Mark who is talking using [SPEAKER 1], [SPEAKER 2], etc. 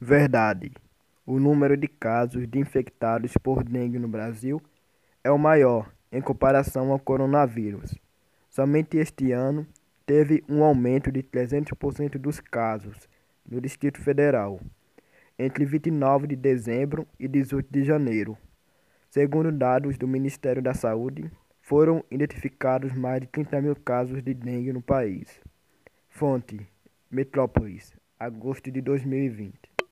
[SPEAKER 1] Verdade. O número de casos de infectados por dengue no Brasil é o maior em comparação ao coronavírus. Somente este ano teve um aumento de 300% dos casos no Distrito Federal, entre 29 de dezembro e 18 de janeiro. Segundo dados do Ministério da Saúde, foram identificados mais de 30 mil casos de dengue no país. Fonte: Metrópolis, agosto de 2020.